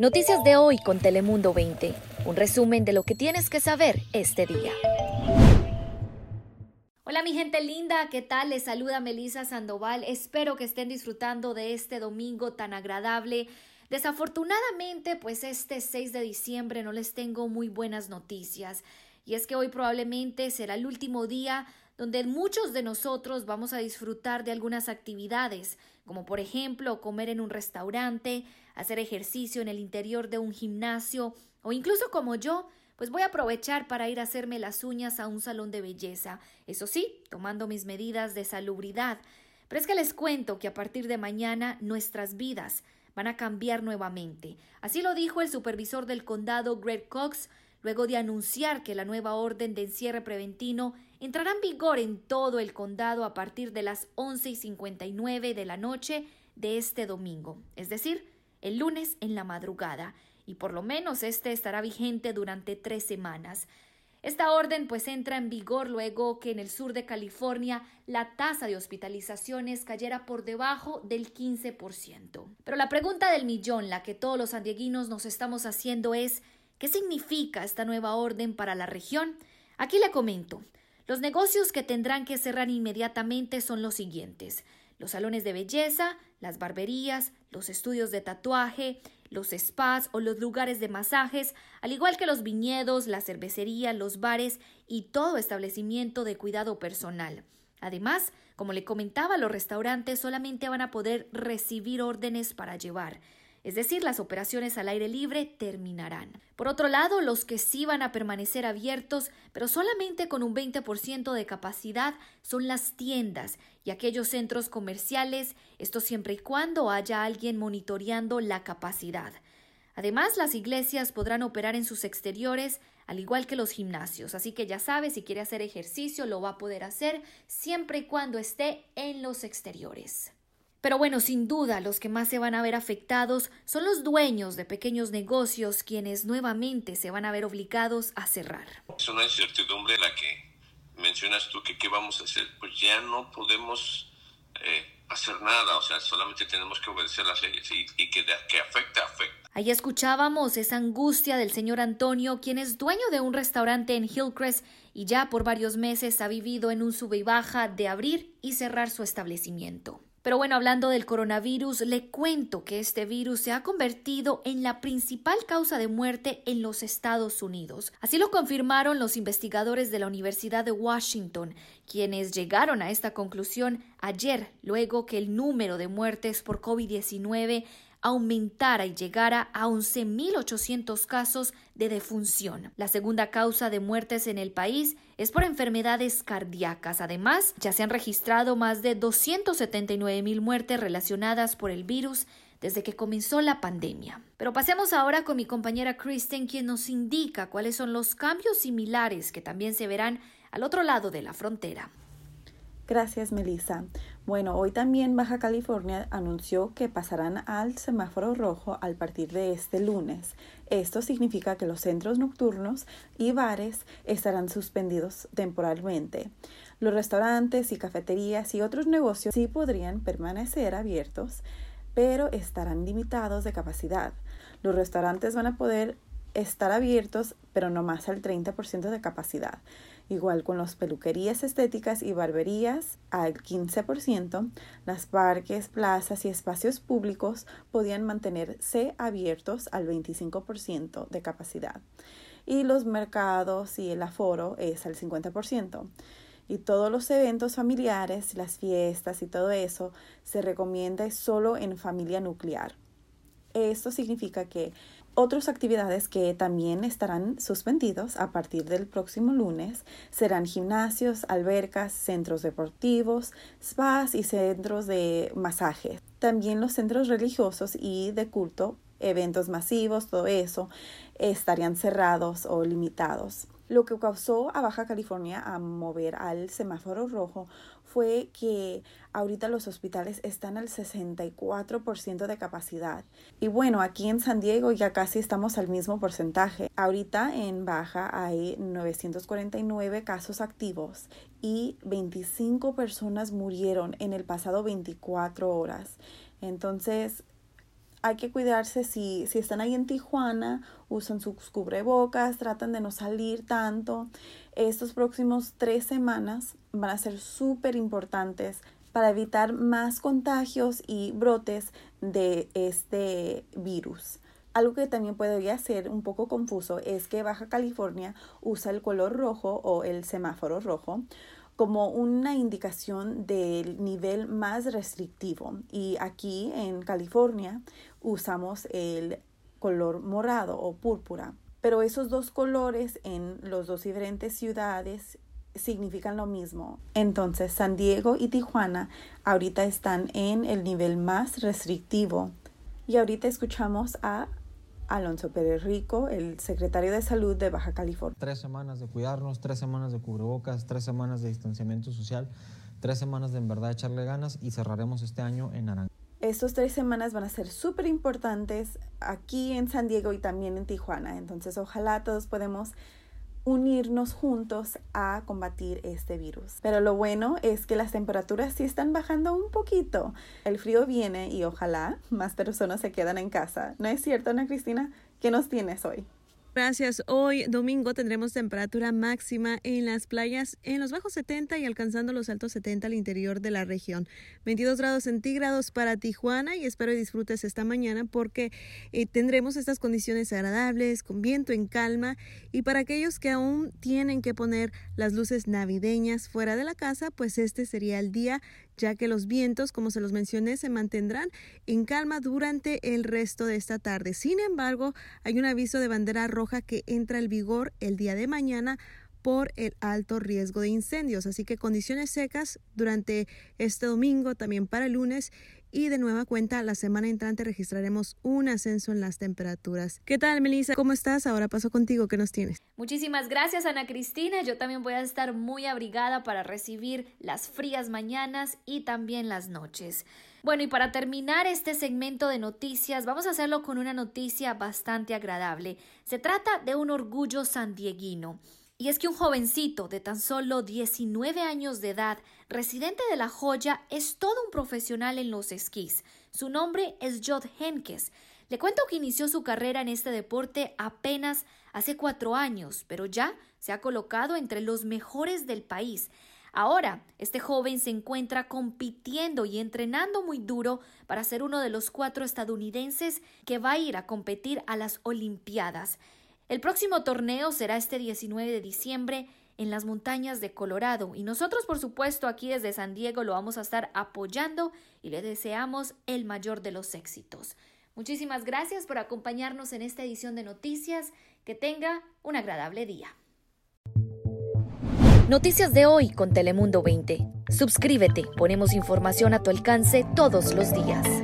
Noticias de hoy con Telemundo 20. Un resumen de lo que tienes que saber este día. Hola mi gente linda, ¿qué tal? Les saluda Melisa Sandoval. Espero que estén disfrutando de este domingo tan agradable. Desafortunadamente, pues este 6 de diciembre no les tengo muy buenas noticias. Y es que hoy probablemente será el último día donde muchos de nosotros vamos a disfrutar de algunas actividades, como por ejemplo comer en un restaurante, hacer ejercicio en el interior de un gimnasio o incluso como yo, pues voy a aprovechar para ir a hacerme las uñas a un salón de belleza, eso sí, tomando mis medidas de salubridad. Pero es que les cuento que a partir de mañana nuestras vidas van a cambiar nuevamente. Así lo dijo el supervisor del condado Greg Cox luego de anunciar que la nueva orden de encierre preventino entrará en vigor en todo el condado a partir de las 11 y 59 de la noche de este domingo, es decir, el lunes en la madrugada, y por lo menos este estará vigente durante tres semanas. Esta orden pues entra en vigor luego que en el sur de California la tasa de hospitalizaciones cayera por debajo del 15%. Pero la pregunta del millón, la que todos los sandieguinos nos estamos haciendo es ¿Qué significa esta nueva orden para la región? Aquí le comento. Los negocios que tendrán que cerrar inmediatamente son los siguientes los salones de belleza, las barberías, los estudios de tatuaje, los spas o los lugares de masajes, al igual que los viñedos, la cervecería, los bares y todo establecimiento de cuidado personal. Además, como le comentaba, los restaurantes solamente van a poder recibir órdenes para llevar es decir, las operaciones al aire libre terminarán. Por otro lado, los que sí van a permanecer abiertos, pero solamente con un 20% de capacidad, son las tiendas y aquellos centros comerciales, esto siempre y cuando haya alguien monitoreando la capacidad. Además, las iglesias podrán operar en sus exteriores, al igual que los gimnasios, así que ya sabe, si quiere hacer ejercicio, lo va a poder hacer siempre y cuando esté en los exteriores. Pero bueno, sin duda, los que más se van a ver afectados son los dueños de pequeños negocios, quienes nuevamente se van a ver obligados a cerrar. Es una incertidumbre la que mencionas tú, que qué vamos a hacer. Pues ya no podemos eh, hacer nada, o sea, solamente tenemos que obedecer las leyes y, y que, que afecta, afecta. Ahí escuchábamos esa angustia del señor Antonio, quien es dueño de un restaurante en Hillcrest y ya por varios meses ha vivido en un sube y baja de abrir y cerrar su establecimiento. Pero bueno, hablando del coronavirus, le cuento que este virus se ha convertido en la principal causa de muerte en los Estados Unidos. Así lo confirmaron los investigadores de la Universidad de Washington, quienes llegaron a esta conclusión ayer, luego que el número de muertes por COVID-19 aumentara y llegara a 11.800 casos de defunción. La segunda causa de muertes en el país es por enfermedades cardíacas. Además, ya se han registrado más de 279.000 muertes relacionadas por el virus desde que comenzó la pandemia. Pero pasemos ahora con mi compañera Kristen, quien nos indica cuáles son los cambios similares que también se verán al otro lado de la frontera. Gracias, Melissa. Bueno, hoy también Baja California anunció que pasarán al semáforo rojo al partir de este lunes. Esto significa que los centros nocturnos y bares estarán suspendidos temporalmente. Los restaurantes y cafeterías y otros negocios sí podrían permanecer abiertos, pero estarán limitados de capacidad. Los restaurantes van a poder estar abiertos, pero no más al 30% de capacidad. Igual con las peluquerías estéticas y barberías al 15%, las parques, plazas y espacios públicos podían mantenerse abiertos al 25% de capacidad. Y los mercados y el aforo es al 50% y todos los eventos familiares, las fiestas y todo eso se recomienda solo en familia nuclear. Esto significa que otras actividades que también estarán suspendidos a partir del próximo lunes serán gimnasios, albercas, centros deportivos, spas y centros de masaje. También los centros religiosos y de culto, eventos masivos, todo eso, estarían cerrados o limitados. Lo que causó a Baja California a mover al semáforo rojo fue que ahorita los hospitales están al 64% de capacidad. Y bueno, aquí en San Diego ya casi estamos al mismo porcentaje. Ahorita en Baja hay 949 casos activos y 25 personas murieron en el pasado 24 horas. Entonces, hay que cuidarse si, si están ahí en Tijuana, usan sus cubrebocas, tratan de no salir tanto. Estos próximos tres semanas van a ser súper importantes para evitar más contagios y brotes de este virus. Algo que también podría ser un poco confuso es que Baja California usa el color rojo o el semáforo rojo como una indicación del nivel más restrictivo. Y aquí en California usamos el color morado o púrpura. Pero esos dos colores en las dos diferentes ciudades significan lo mismo. Entonces, San Diego y Tijuana ahorita están en el nivel más restrictivo. Y ahorita escuchamos a Alonso Pérez Rico, el secretario de Salud de Baja California. Tres semanas de cuidarnos, tres semanas de cubrebocas, tres semanas de distanciamiento social, tres semanas de en verdad echarle ganas y cerraremos este año en naranja. Estas tres semanas van a ser súper importantes aquí en San Diego y también en Tijuana. Entonces ojalá todos podemos unirnos juntos a combatir este virus. Pero lo bueno es que las temperaturas sí están bajando un poquito. El frío viene y ojalá más personas se quedan en casa. ¿No es cierto, Ana Cristina? ¿Qué nos tienes hoy? Gracias. Hoy domingo tendremos temperatura máxima en las playas en los bajos 70 y alcanzando los altos 70 al interior de la región. 22 grados centígrados para Tijuana y espero disfrutes esta mañana porque eh, tendremos estas condiciones agradables, con viento en calma y para aquellos que aún tienen que poner las luces navideñas fuera de la casa, pues este sería el día ya que los vientos, como se los mencioné, se mantendrán en calma durante el resto de esta tarde. Sin embargo, hay un aviso de bandera roja que entra en vigor el día de mañana por el alto riesgo de incendios. Así que condiciones secas durante este domingo, también para el lunes y de nueva cuenta la semana entrante registraremos un ascenso en las temperaturas. ¿Qué tal, Melissa? ¿Cómo estás? Ahora paso contigo. ¿Qué nos tienes? Muchísimas gracias, Ana Cristina. Yo también voy a estar muy abrigada para recibir las frías mañanas y también las noches. Bueno, y para terminar este segmento de noticias, vamos a hacerlo con una noticia bastante agradable. Se trata de un orgullo sandieguino. Y es que un jovencito de tan solo 19 años de edad, residente de La Joya, es todo un profesional en los esquís. Su nombre es Jod Henkes. Le cuento que inició su carrera en este deporte apenas hace cuatro años, pero ya se ha colocado entre los mejores del país. Ahora, este joven se encuentra compitiendo y entrenando muy duro para ser uno de los cuatro estadounidenses que va a ir a competir a las Olimpiadas. El próximo torneo será este 19 de diciembre en las montañas de Colorado y nosotros por supuesto aquí desde San Diego lo vamos a estar apoyando y le deseamos el mayor de los éxitos. Muchísimas gracias por acompañarnos en esta edición de noticias. Que tenga un agradable día. Noticias de hoy con Telemundo 20. Suscríbete, ponemos información a tu alcance todos los días.